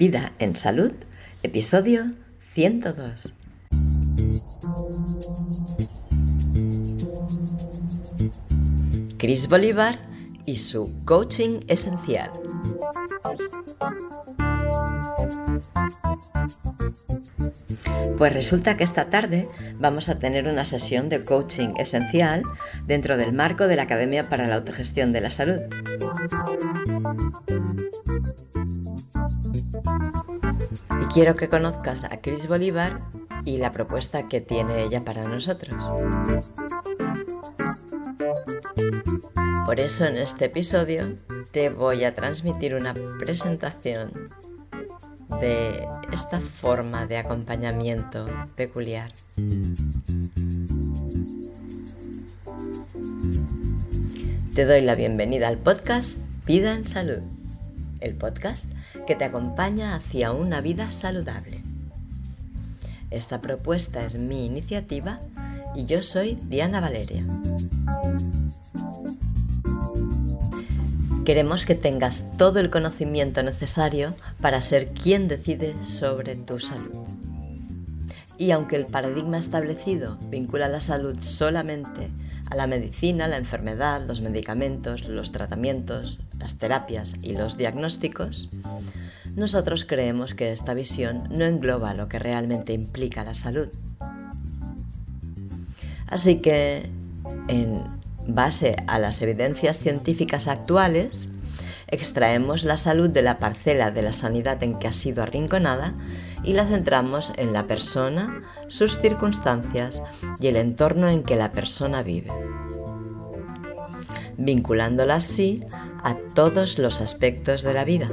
Vida en Salud, episodio 102. Chris Bolívar y su coaching esencial. Pues resulta que esta tarde vamos a tener una sesión de coaching esencial dentro del marco de la Academia para la Autogestión de la Salud. Quiero que conozcas a Chris Bolívar y la propuesta que tiene ella para nosotros. Por eso en este episodio te voy a transmitir una presentación de esta forma de acompañamiento peculiar. Te doy la bienvenida al podcast Vida en Salud, el podcast que te acompaña hacia una vida saludable. Esta propuesta es mi iniciativa y yo soy Diana Valeria. Queremos que tengas todo el conocimiento necesario para ser quien decide sobre tu salud. Y aunque el paradigma establecido vincula la salud solamente a la medicina, la enfermedad, los medicamentos, los tratamientos, las terapias y los diagnósticos, nosotros creemos que esta visión no engloba lo que realmente implica la salud. Así que, en base a las evidencias científicas actuales, extraemos la salud de la parcela de la sanidad en que ha sido arrinconada y la centramos en la persona, sus circunstancias y el entorno en que la persona vive, vinculándola así a todos los aspectos de la vida.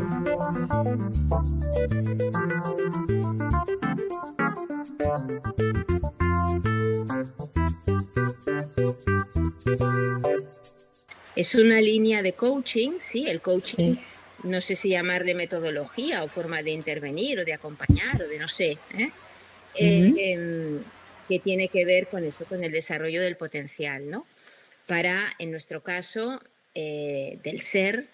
Es una línea de coaching, sí, el coaching, no sé si llamarle metodología o forma de intervenir o de acompañar o de no sé, ¿eh? Eh, em, que tiene que ver con eso, con el desarrollo del potencial, ¿no? Para, en nuestro caso, eh, del ser,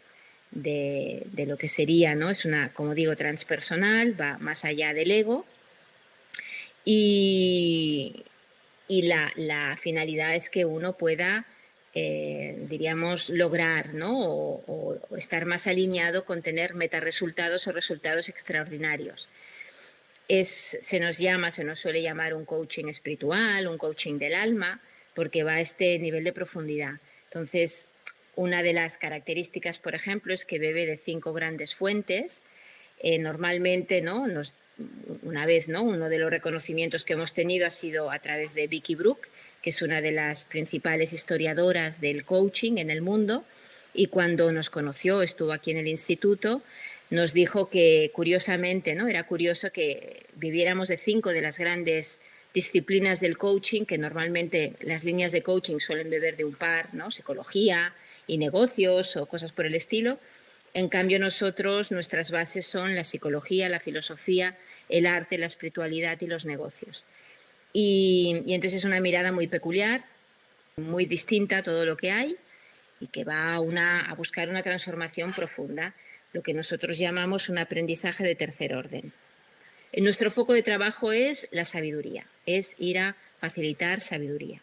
de, lo que sería, ¿no? Es una, como digo, transpersonal, va más allá del ego. Y, y la, la finalidad es que uno pueda eh, diríamos, lograr ¿no? O, estar más alineado con tener metaresultados o resultados extraordinarios. Es, se nos llama, se nos suele llamar un coaching espiritual, un coaching del alma, porque va a este nivel de profundidad. Entonces, una de las características, por ejemplo, es que bebe de cinco grandes fuentes. Eh, normalmente, ¿no? Una vez, ¿no? Uno de los reconocimientos que hemos tenido ha sido a través de Vicky Brook, que es una de las principales historiadoras del coaching en el mundo, y cuando nos conoció, estuvo aquí en el instituto, nos dijo que curiosamente, ¿no? Era curioso que viviéramos de cinco de las grandes disciplinas del coaching, que normalmente las líneas de coaching suelen beber de un par, ¿no? Psicología y negocios o cosas por el estilo. En cambio, nosotros, nuestras bases son la psicología, la filosofía, el arte, la espiritualidad y los negocios. Y, entonces es una mirada muy peculiar, muy distinta a todo lo que hay y que va a, a buscar una transformación profunda, lo que nosotros llamamos un aprendizaje de tercer orden. En nuestro foco de trabajo es la sabiduría, es ir a facilitar sabiduría.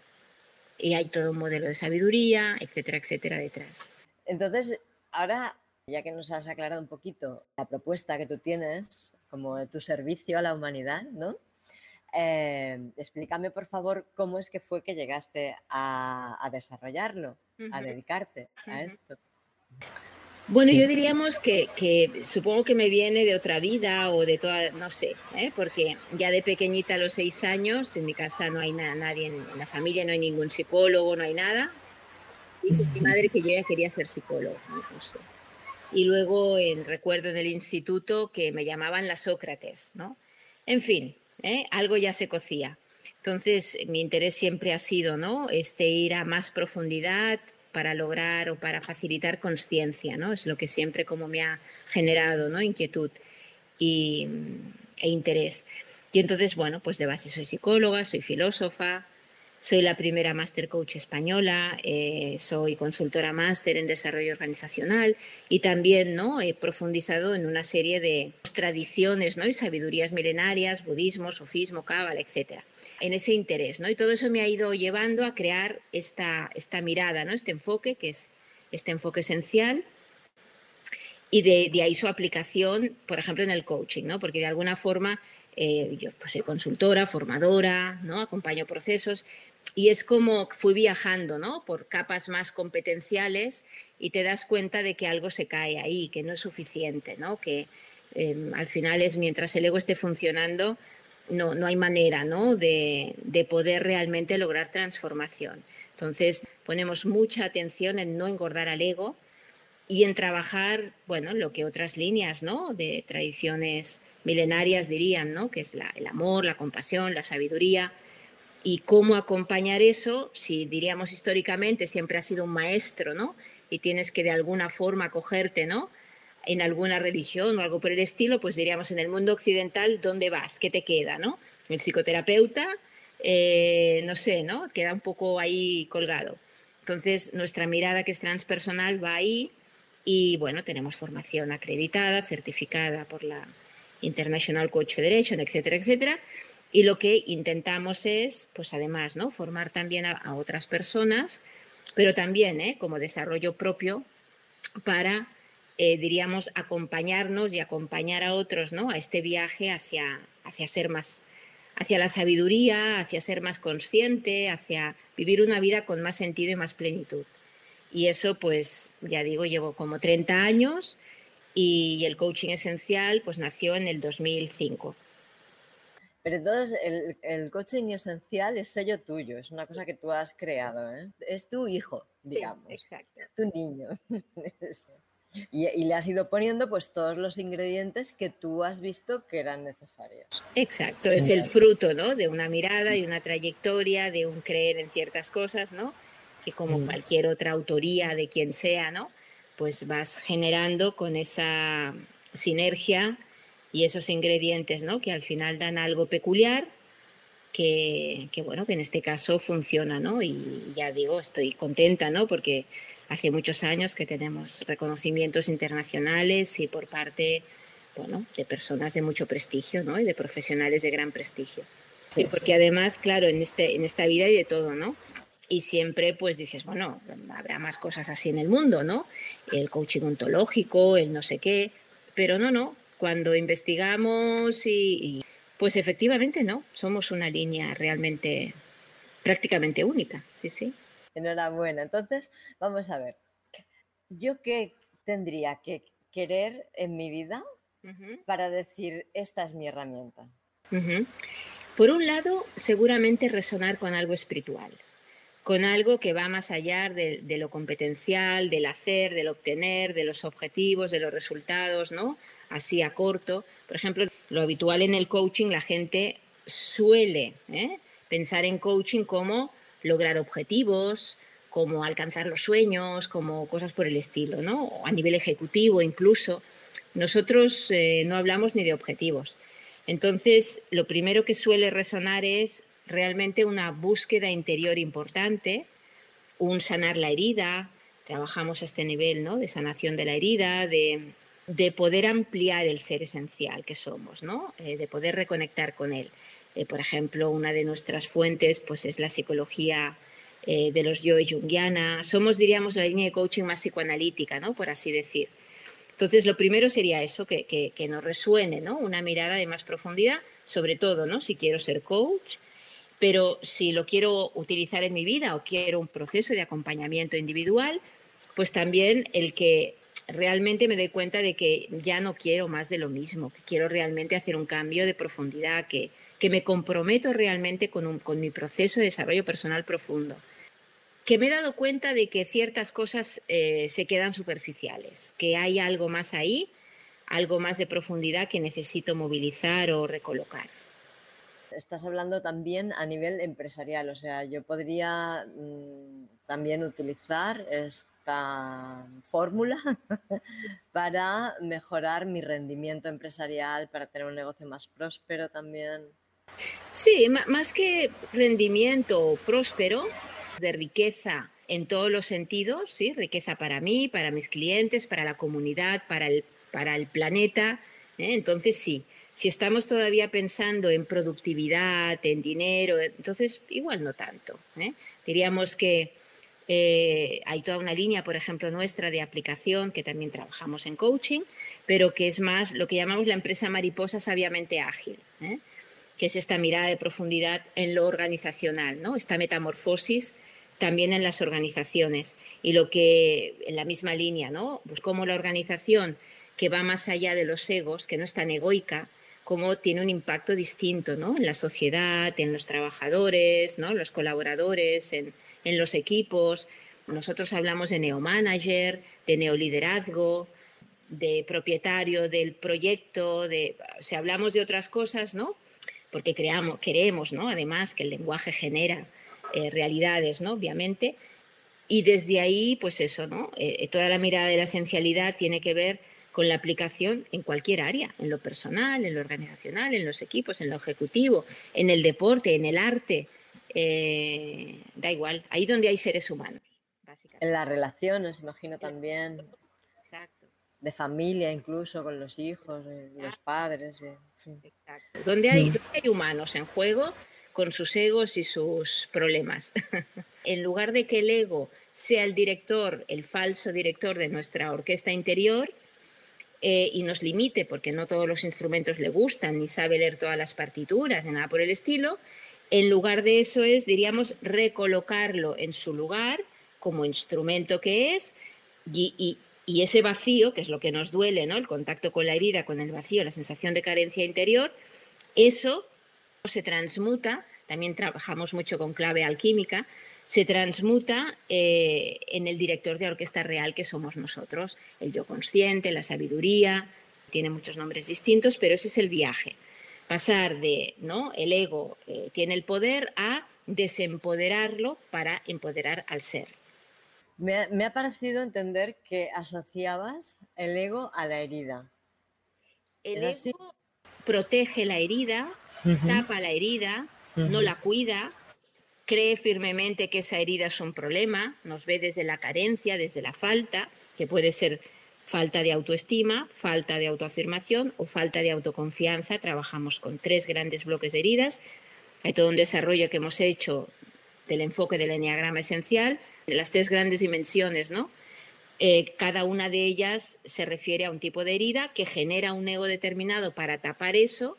Y hay todo un modelo de sabiduría, etcétera, etcétera, detrás. Entonces, ahora, ya que nos has aclarado un poquito la propuesta que tú tienes como tu servicio a la humanidad, ¿no? Em, explícame, por favor, cómo es que fue que llegaste a, desarrollarlo, a dedicarte a esto. Bueno, yo diríamos que, supongo que me viene de otra vida o de toda, no sé, ¿eh? porque ya de pequeñita a los seis años, en mi casa no hay nadie, en la familia no hay ningún psicólogo, no hay nada. Dice mi madre que yo ya quería ser psicólogo, no sé. Y luego el recuerdo en el instituto que me llamaban la Sócrates, ¿no? En fin, ¿eh? algo ya se cocía. Entonces, mi interés siempre ha sido ¿no? este ir a más profundidad para lograr o para facilitar conciencia, ¿no? Es lo que siempre como me ha generado, ¿no? Inquietud y, e interés. Y entonces, bueno, pues de base soy psicóloga, soy filósofa, soy la primera Master Coach española, eh, soy consultora máster en desarrollo organizacional y también ¿no? he profundizado en una serie de tradiciones ¿no? y sabidurías milenarias, budismo, sofismo, cábala, etc. En ese interés. ¿no? Y todo eso me ha ido llevando a crear esta, esta mirada, ¿no? este enfoque, que es este enfoque esencial, y de, ahí su aplicación, por ejemplo, en el coaching, ¿no? porque de alguna forma eh, yo pues, soy consultora, formadora, ¿no? acompaño procesos, y es como fui viajando ¿no? por capas más competenciales y te das cuenta de que algo se cae ahí, que no es suficiente, ¿no? que em, al final es mientras el ego esté funcionando, no, no hay manera ¿no? De, de poder realmente lograr transformación. Entonces ponemos mucha atención en no engordar al ego y en trabajar, bueno, lo que otras líneas ¿no? de tradiciones milenarias dirían, ¿no? que es el amor, la compasión, la sabiduría, y cómo acompañar eso, si diríamos históricamente siempre ha sido un maestro, ¿no? Y tienes que de alguna forma acogerte, ¿no? En alguna religión o algo por el estilo, pues diríamos en el mundo occidental, ¿dónde vas? ¿Qué te queda, no? El psicoterapeuta, eh, no sé, ¿no? Queda un poco ahí colgado. Entonces, nuestra mirada que es transpersonal va ahí y, bueno, tenemos formación acreditada, certificada por la International Coach Federation, etcétera, etcétera y lo que intentamos es, pues además, ¿no? formar también a, otras personas, pero también ¿eh? como desarrollo propio para, eh, diríamos, acompañarnos y acompañar a otros ¿no? a este viaje hacia, hacia ser más, hacia la sabiduría, hacia ser más consciente, hacia vivir una vida con más sentido y más plenitud. Y eso, pues, ya digo, llevo como 30 años y el coaching esencial, pues nació en el 2005. Pero entonces el, coaching esencial es sello tuyo, es una cosa que tú has creado, ¿eh? es tu hijo, digamos. exacto. tu niño. y, le has ido poniendo pues todos los ingredientes que tú has visto que eran necesarios. Exacto, es el fruto ¿no? de una mirada, y una trayectoria, de un creer en ciertas cosas, ¿no? Que como mm. cualquier otra autoría de quien sea, ¿no? Pues vas generando con esa sinergia y esos ingredientes, ¿no? Que al final dan algo peculiar, que, bueno, que en este caso funciona, ¿no? Y ya digo, estoy contenta, ¿no? Porque hace muchos años que tenemos reconocimientos internacionales y por parte, bueno, de personas de mucho prestigio, ¿no? Y de profesionales de gran prestigio. Y porque además, claro, en, este, en esta vida hay de todo, ¿no? Y siempre pues dices, bueno, habrá más cosas así en el mundo, ¿no? El coaching ontológico, el no sé qué, pero no, no, cuando investigamos y, pues efectivamente no, somos una línea realmente prácticamente única, sí, sí. Enhorabuena. Entonces, vamos a ver, ¿yo qué tendría que querer en mi vida para decir, esta es mi herramienta? Por un lado, seguramente resonar con algo espiritual, con algo que va más allá de, de, lo competencial, del hacer, del obtener, de los objetivos, de los resultados, ¿no? Así a corto. Por ejemplo, lo habitual en el coaching, la gente suele ¿eh? pensar en coaching como lograr objetivos, como alcanzar los sueños, como cosas por el estilo, ¿no? O a nivel ejecutivo incluso. Nosotros eh, no hablamos ni de objetivos. Entonces, lo primero que suele resonar es realmente una búsqueda interior importante, un sanar la herida, trabajamos a este nivel ¿no? de sanación de la herida, de de poder ampliar el ser esencial que somos, ¿no? Eh, de poder reconectar con él. Eh, por ejemplo, una de nuestras fuentes pues, es la psicología eh, de los yo jungiana. Somos, diríamos, la línea de coaching más psicoanalítica, ¿no? por así decir. Entonces, lo primero sería eso, que, que, nos resuene ¿no? una mirada de más profundidad, sobre todo ¿no? si quiero ser coach, pero si lo quiero utilizar en mi vida o quiero un proceso de acompañamiento individual, pues también el que realmente me doy cuenta de que ya no quiero más de lo mismo, que quiero realmente hacer un cambio de profundidad, que, que me comprometo realmente con, con mi proceso de desarrollo personal profundo, que me he dado cuenta de que ciertas cosas eh, se quedan superficiales, que hay algo más ahí, algo más de profundidad que necesito movilizar o recolocar. Estás hablando también a nivel empresarial, o sea, yo podría mm, también utilizar fórmula para mejorar mi rendimiento empresarial, para tener un negocio más próspero también. Sí, más que rendimiento próspero, de riqueza en todos los sentidos, ¿sí? riqueza para mí, para mis clientes, para la comunidad, para el, para el planeta, ¿eh? Entonces sí, si estamos todavía pensando en productividad, en dinero, entonces igual no tanto. ¿eh? Diríamos que eh, hay toda una línea, por ejemplo, nuestra de aplicación, que también trabajamos en coaching, pero que es más lo que llamamos la empresa mariposa sabiamente ágil, que es esta mirada de profundidad en lo organizacional, ¿no? esta metamorfosis también en las organizaciones. Y lo que, en la misma línea, ¿no? Pues cómo la organización que va más allá de los egos, que no es tan egoica, cómo tiene un impacto distinto ¿no? en la sociedad, en los trabajadores, ¿no? los colaboradores, en, en los equipos. Nosotros hablamos de neomanager, de neoliderazgo, de propietario del proyecto, de, o hablamos de otras cosas, ¿no? Porque creamos, queremos, ¿no? Además, que el lenguaje genera eh, realidades, ¿no? Obviamente. Y desde ahí, pues eso, ¿no? Eh, toda la mirada de la esencialidad tiene que ver con la aplicación en cualquier área, en lo personal, en lo organizacional, en los equipos, en lo ejecutivo, en el deporte, en el arte, eh, da igual, ahí donde hay seres humanos. En las relaciones, imagino también. Exacto. De familia, incluso con los hijos, los padres. Exacto. Donde hay, donde hay humanos en juego, con sus egos y sus problemas. en lugar de que el ego sea el director, el falso director de nuestra orquesta interior, eh, y nos limite, porque no todos los instrumentos le gustan, ni sabe leer todas las partituras, ni nada por el estilo, en lugar de eso es, diríamos, recolocarlo en su lugar como instrumento que es y, y, ese vacío, que es lo que nos duele, ¿no? el contacto con la herida, con el vacío, la sensación de carencia interior, eso se transmuta, también trabajamos mucho con clave alquímica, se transmuta eh, en el director de orquesta real que somos nosotros, el yo consciente, la sabiduría, tiene muchos nombres distintos, pero ese es el viaje. Pasar de, ¿no? El ego eh, tiene el poder a desempoderarlo para empoderar al ser. Me, ha parecido entender que asociabas el ego a la herida. El ego protege la herida, tapa la herida, no la cuida, cree firmemente que esa herida es un problema, nos ve desde la carencia, desde la falta, que puede ser falta de autoestima, falta de autoafirmación o falta de autoconfianza. Trabajamos con tres grandes bloques de heridas. Hay todo un desarrollo que hemos hecho del enfoque del enneagrama esencial, de las tres grandes dimensiones, ¿no? Eh, cada una de ellas se refiere a un tipo de herida que genera un ego determinado para tapar eso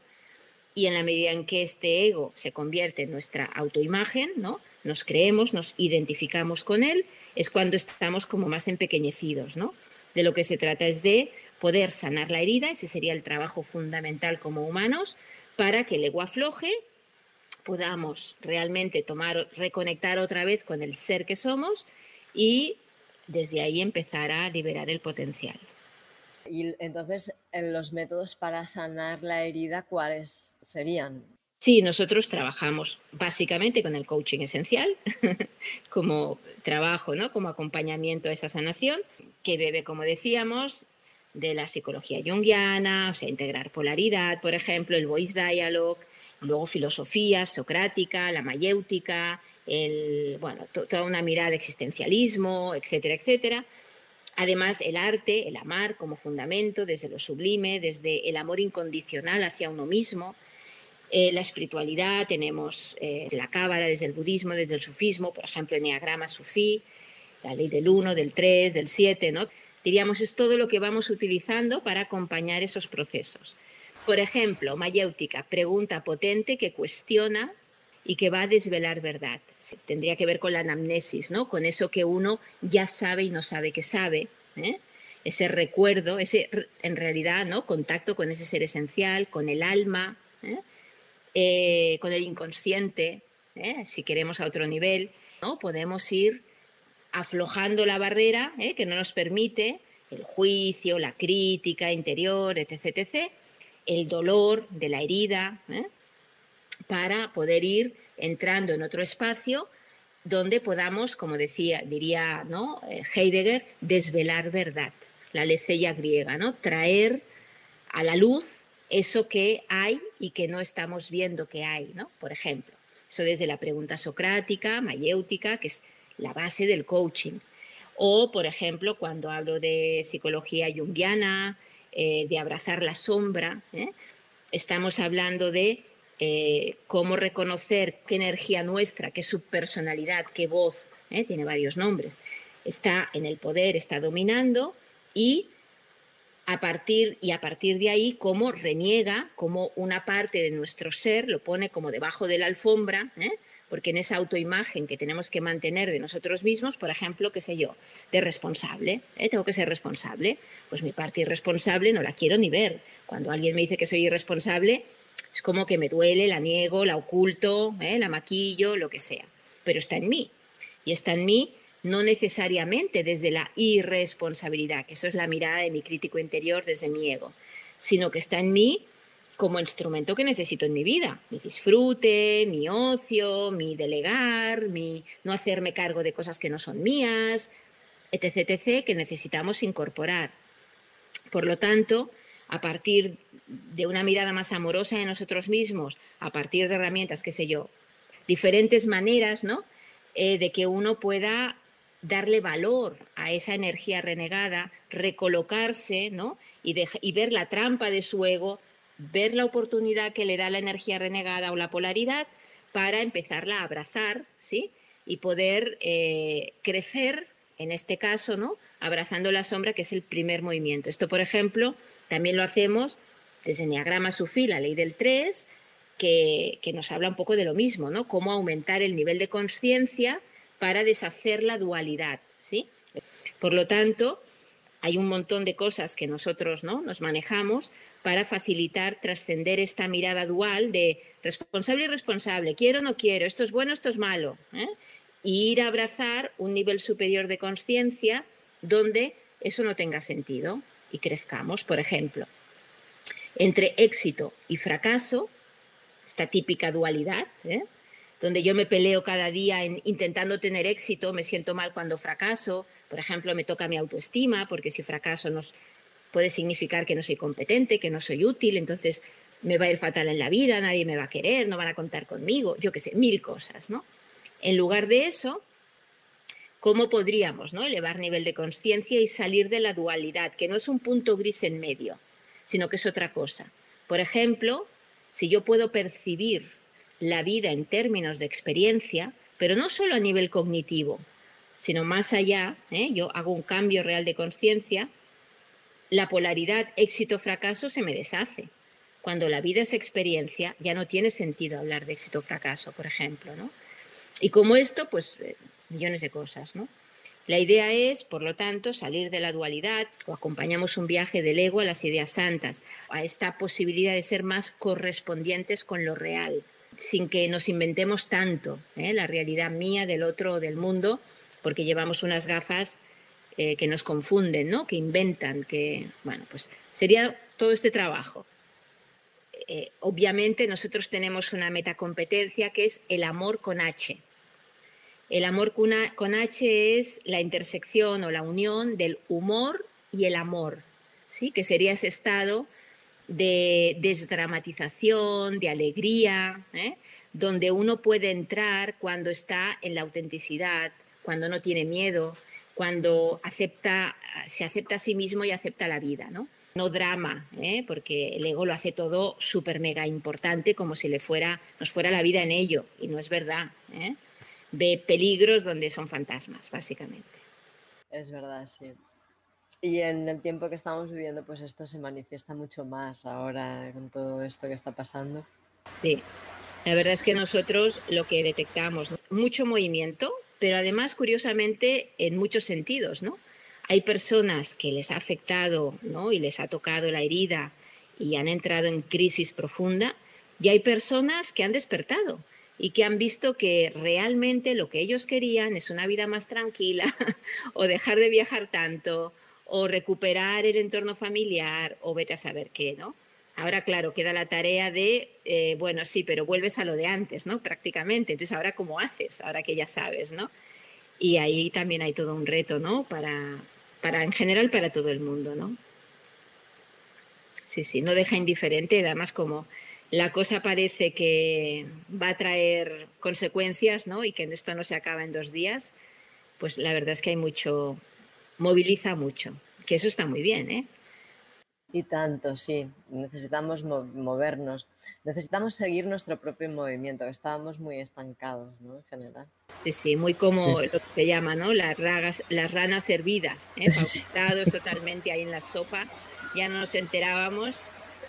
y en la medida en que este ego se convierte en nuestra autoimagen, ¿no? nos creemos, nos identificamos con él, es cuando estamos como más empequeñecidos. ¿no? De lo que se trata es de poder sanar la herida, ese sería el trabajo fundamental como humanos, para que el ego afloje, podamos realmente tomar, reconectar otra vez con el ser que somos y desde ahí empezar a liberar el potencial. Y entonces, en los métodos para sanar la herida, ¿cuáles serían? Sí, nosotros trabajamos básicamente con el coaching esencial como trabajo, ¿no? como acompañamiento a esa sanación, que bebe, como decíamos, de la psicología junguiana, o sea, integrar polaridad, por ejemplo, el voice dialogue, luego filosofía socrática, la mayéutica, el, bueno, toda una mirada de existencialismo, etcétera, etcétera. Además, el arte, el amar como fundamento, desde lo sublime, desde el amor incondicional hacia uno mismo, eh, la espiritualidad, tenemos eh, la cábala, desde el budismo, desde el sufismo, por ejemplo, enneagrama sufí, la ley del 1, del 3, del 7, ¿no? Diríamos, es todo lo que vamos utilizando para acompañar esos procesos. Por ejemplo, mayéutica, pregunta potente que cuestiona y que va a desvelar verdad. Tendría que ver con la anamnesis, ¿no? Con eso que uno ya sabe y no sabe que sabe. ¿eh? Ese recuerdo, ese en realidad, ¿no? Contacto con ese ser esencial, con el alma, ¿eh? Eh, con el inconsciente, si queremos a otro nivel, ¿no? Podemos ir aflojando la barrera que no nos permite el juicio, la crítica interior, etc., etc., el dolor de la herida, para poder ir entrando en otro espacio donde podamos, como decía, diría ¿no? Eh, Heidegger, desvelar verdad, la lecella griega, ¿no? traer a la luz eso que hay y que no estamos viendo que hay, ¿no? por ejemplo. Eso desde la pregunta socrática, mayéutica, que es la base del coaching. O, por ejemplo, cuando hablo de psicología junguiana, eh, de abrazar la sombra. ¿eh? Estamos hablando de eh, cómo reconocer qué energía nuestra, qué subpersonalidad, qué voz, tiene varios nombres, está en el poder, está dominando y a partir y a partir de ahí cómo reniega, como una parte de nuestro ser lo pone como debajo de la alfombra, porque en esa autoimagen que tenemos que mantener de nosotros mismos, por ejemplo, qué sé yo, de responsable, ¿eh? tengo que ser responsable, pues mi parte irresponsable no la quiero ni ver. Cuando alguien me dice que soy irresponsable, es como que me duele, la niego, la oculto, ¿eh? la maquillo, lo que sea, pero está en mí. Y está en mí no necesariamente desde la irresponsabilidad, que eso es la mirada de mi crítico interior desde mi ego, sino que está en mí como instrumento que necesito en mi vida. Mi disfrute, mi ocio, mi delegar, mi no hacerme cargo de cosas que no son mías, etc., etc., que necesitamos incorporar. Por lo tanto, a partir de una mirada más amorosa de nosotros mismos, a partir de herramientas, qué sé yo, diferentes maneras, ¿no? Eh, de que uno pueda darle valor a esa energía renegada, recolocarse, ¿no? Y, y ver la trampa de su ego ver la oportunidad que le da la energía renegada o la polaridad para empezarla a abrazar, ¿sí? Y poder eh, crecer, en este caso, ¿no? Abrazando la sombra, que es el primer movimiento. Esto, por ejemplo, también lo hacemos desde Enneagrama Sufí, la ley del 3, que, que, nos habla un poco de lo mismo, ¿no? Cómo aumentar el nivel de conciencia para deshacer la dualidad, ¿sí? Por lo tanto, hay un montón de cosas que nosotros ¿no? nos manejamos para facilitar trascender esta mirada dual de responsable y responsable, quiero no quiero, esto es bueno, esto es malo, ¿eh? y ir a abrazar un nivel superior de conciencia donde eso no tenga sentido y crezcamos. Por ejemplo, entre éxito y fracaso, esta típica dualidad, ¿eh? donde yo me peleo cada día en, intentando tener éxito, me siento mal cuando fracaso, por ejemplo, me toca mi autoestima, porque si fracaso nos puede significar que no soy competente, que no soy útil, entonces me va a ir fatal en la vida, nadie me va a querer, no van a contar conmigo, yo qué sé, mil cosas, ¿no? En lugar de eso, ¿cómo podríamos ¿no? elevar nivel de conciencia y salir de la dualidad, que no es un punto gris en medio, sino que es otra cosa? Por ejemplo, si yo puedo percibir la vida en términos de experiencia, pero no solo a nivel cognitivo, sino más allá, ¿eh? yo hago un cambio real de conciencia, la polaridad éxito-fracaso se me deshace. Cuando la vida es experiencia, ya no tiene sentido hablar de éxito-fracaso, por ejemplo. ¿no? Y como esto, pues eh, millones de cosas. ¿no? La idea es, por lo tanto, salir de la dualidad o acompañamos un viaje del ego a las ideas santas, a esta posibilidad de ser más correspondientes con lo real, sin que nos inventemos tanto ¿eh? la realidad mía, del otro o del mundo, porque llevamos unas gafas eh, que nos confunden, ¿no? que inventan, que, bueno, pues sería todo este trabajo. Eh, obviamente nosotros tenemos una metacompetencia que es el amor con H. El amor con H es la intersección o la unión del humor y el amor, ¿sí? que sería ese estado de desdramatización, de alegría, ¿eh? donde uno puede entrar cuando está en la autenticidad, cuando no tiene miedo, cuando acepta, se acepta a sí mismo y acepta la vida, ¿no? No drama, ¿eh? porque el ego lo hace todo súper mega importante, como si le fuera, nos fuera la vida en ello, y no es verdad. ¿eh? Ve peligros donde son fantasmas, básicamente. Es verdad, sí. Y en el tiempo que estamos viviendo, pues esto se manifiesta mucho más ahora con todo esto que está pasando. Sí, la verdad es que nosotros lo que detectamos, mucho movimiento, pero además, curiosamente, en muchos sentidos, ¿no? Hay personas que les ha afectado, ¿no? Y les ha tocado la herida y han entrado en crisis profunda, y hay personas que han despertado y que han visto que realmente lo que ellos querían es una vida más tranquila o dejar de viajar tanto o recuperar el entorno familiar o vete a saber qué, ¿no? Ahora, claro, queda la tarea de, eh, bueno, sí, pero vuelves a lo de antes, ¿no? Prácticamente. Entonces, ahora, ¿cómo haces? Ahora que ya sabes, ¿no? Y ahí también hay todo un reto, ¿no? Para, para en general, para todo el mundo, ¿no? Sí, sí, no deja indiferente, además como la cosa parece que va a traer consecuencias, ¿no? Y que esto no se acaba en dos días, pues la verdad es que hay mucho, moviliza mucho, que eso está muy bien, ¿eh? Y tanto, sí, necesitamos movernos, necesitamos seguir nuestro propio movimiento, que estábamos muy estancados, ¿no? En general. Sí, sí, muy como lo que te llama, ¿no? Las, ragas, las ranas hervidas, ¿eh? totalmente ahí en la sopa, ya no nos enterábamos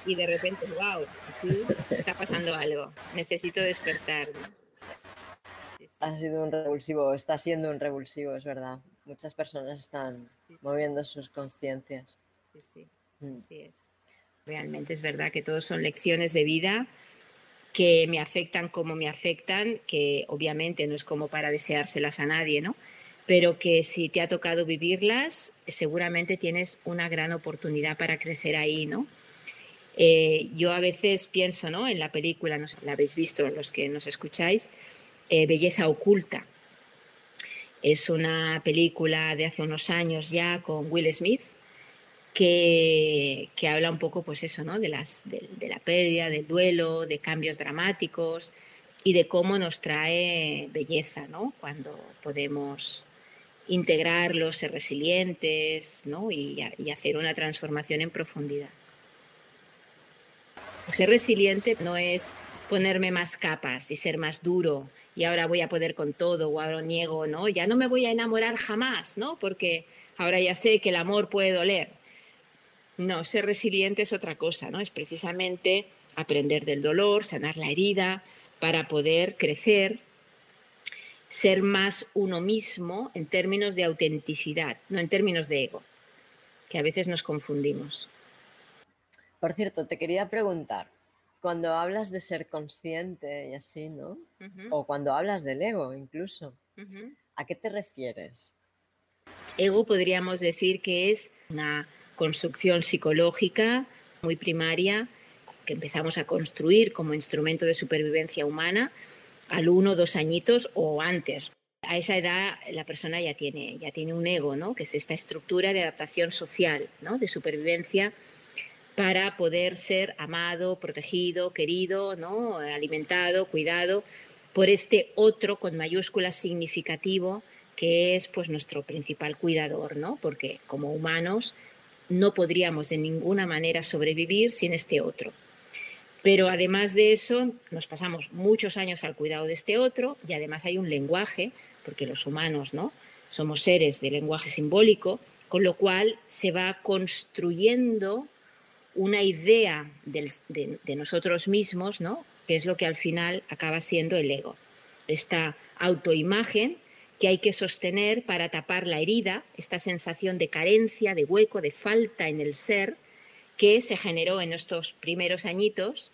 y de repente, wow, aquí está pasando algo, necesito despertar. Ha sido un revulsivo, está siendo un revulsivo, es verdad. Muchas personas están moviendo sus conciencias. Sí, sí. Mm. Así es. Realmente es verdad que todos son lecciones de vida que me afectan como me afectan, que obviamente no es como para deseárselas a nadie, ¿no? Pero que si te ha tocado vivirlas, seguramente tienes una gran oportunidad para crecer ahí, ¿no? Eh, yo a veces pienso, ¿no? En la película, no la habéis visto los que nos escucháis, eh, Belleza Oculta. Es una película de hace unos años ya con Will Smith, que, habla un poco, pues eso, ¿no? De, las, de, la pérdida, del duelo, de cambios dramáticos y de cómo nos trae belleza, ¿no? Cuando podemos integrarlos, ser resilientes, ¿no? Y hacer una transformación en profundidad. Ser resiliente no es ponerme más capas y ser más duro y ahora voy a poder con todo o ahora niego, ¿no? Ya no me voy a enamorar jamás, ¿no? Porque ahora ya sé que el amor puede doler. No, ser resiliente es otra cosa, ¿no? Es precisamente aprender del dolor, sanar la herida, para poder crecer, ser más uno mismo en términos de autenticidad, no en términos de ego, que a veces nos confundimos. Por cierto, te quería preguntar, cuando hablas de ser consciente y así, ¿no? O cuando hablas del ego incluso, ¿a qué te refieres? Ego podríamos decir que es una construcción psicológica muy primaria que empezamos a construir como instrumento de supervivencia humana al uno, dos añitos o antes. A esa edad la persona ya tiene, ya tiene un ego, ¿no? que es esta estructura de adaptación social, ¿no? de supervivencia para poder ser amado, protegido, querido, ¿no? alimentado, cuidado por este otro con mayúsculas significativo que es pues nuestro principal cuidador, ¿no? Porque como humanos no podríamos de ninguna manera sobrevivir sin este otro. Pero además de eso, nos pasamos muchos años al cuidado de este otro y además hay un lenguaje, porque los humanos ¿no? somos seres de lenguaje simbólico, con lo cual se va construyendo una idea de, nosotros mismos, ¿no? que es lo que al final acaba siendo el ego. Esta autoimagen que hay que sostener para tapar la herida, esta sensación de carencia, de hueco, de falta en el ser que se generó en estos primeros añitos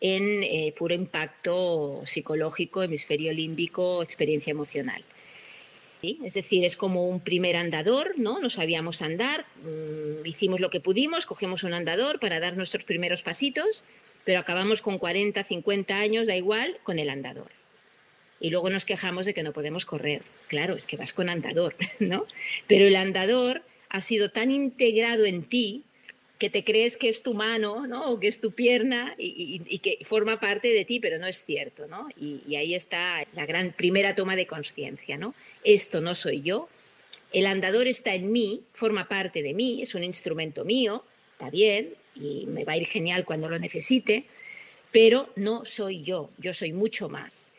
en eh, puro impacto psicológico, hemisferio límbico, experiencia emocional. Es decir, es como un primer andador, ¿no? No sabíamos andar, mm, hicimos lo que pudimos, cogimos un andador para dar nuestros primeros pasitos, pero acabamos con 40, 50 años, da igual, con el andador y luego nos quejamos de que no podemos correr. Claro, es que vas con andador, ¿no? Pero el andador ha sido tan integrado en ti que te crees que es tu mano, ¿no? O que es tu pierna y, que forma parte de ti, pero no es cierto, ¿no? Y, ahí está la gran primera toma de conciencia, ¿no? Esto no soy yo, el andador está en mí, forma parte de mí, es un instrumento mío, está bien y me va a ir genial cuando lo necesite, pero no soy yo, yo soy mucho más.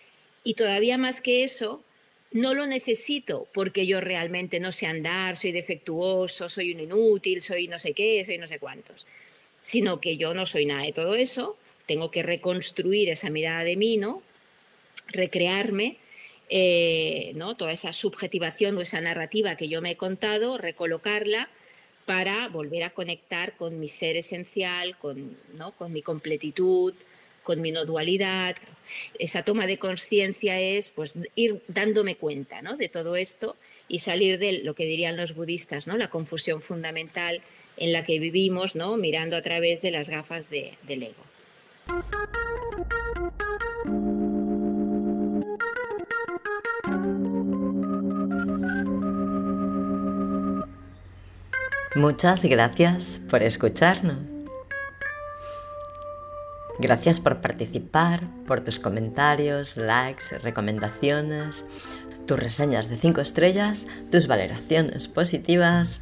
Y todavía más que eso, no lo necesito porque yo realmente no sé andar, soy defectuoso, soy un inútil, soy no sé qué, soy no sé cuántos, sino que yo no soy nada de todo eso, tengo que reconstruir esa mirada de mí, ¿no? Recrearme, eh, ¿no? Toda esa subjetivación o esa narrativa que yo me he contado, recolocarla para volver a conectar con mi ser esencial, con, ¿no? con mi completitud, con mi no dualidad. Esa toma de conciencia es pues, ir dándome cuenta ¿no? de todo esto y salir de lo que dirían los budistas, ¿no? la confusión fundamental en la que vivimos, ¿no? mirando a través de las gafas de, del ego. Muchas gracias por escucharnos. Gracias por participar, por tus comentarios, likes, recomendaciones, tus reseñas de 5 estrellas, tus valoraciones positivas.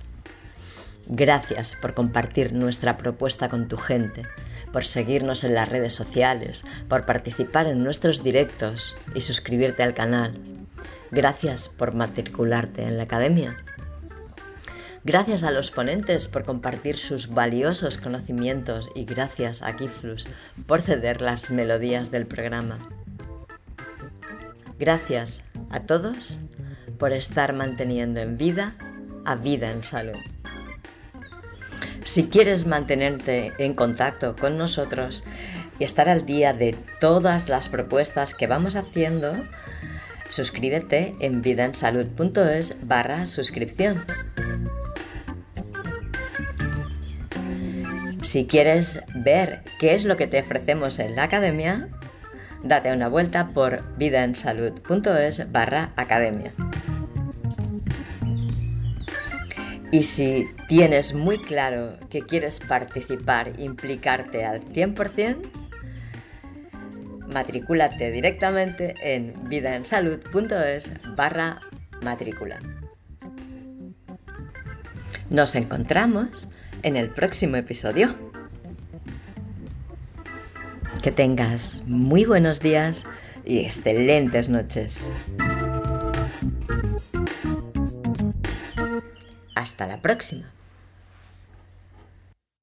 Gracias por compartir nuestra propuesta con tu gente, por seguirnos en las redes sociales, por participar en nuestros directos y suscribirte al canal. Gracias por matricularte en la academia. Gracias a los ponentes por compartir sus valiosos conocimientos y gracias a Kiflus por ceder las melodías del programa. Gracias a todos por estar manteniendo en vida a vida en salud. Si quieres mantenerte en contacto con nosotros y estar al día de todas las propuestas que vamos haciendo, suscríbete en vidaensalud.es barra suscripción. Si quieres ver qué es lo que te ofrecemos en la academia, date una vuelta por vidaensalud.es barra academia. Y si tienes muy claro que quieres participar, implicarte al 100%, matricúlate directamente en vidaensalud.es barra matrícula. Nos encontramos en el próximo episodio. Que tengas muy buenos días y excelentes noches. Hasta la próxima.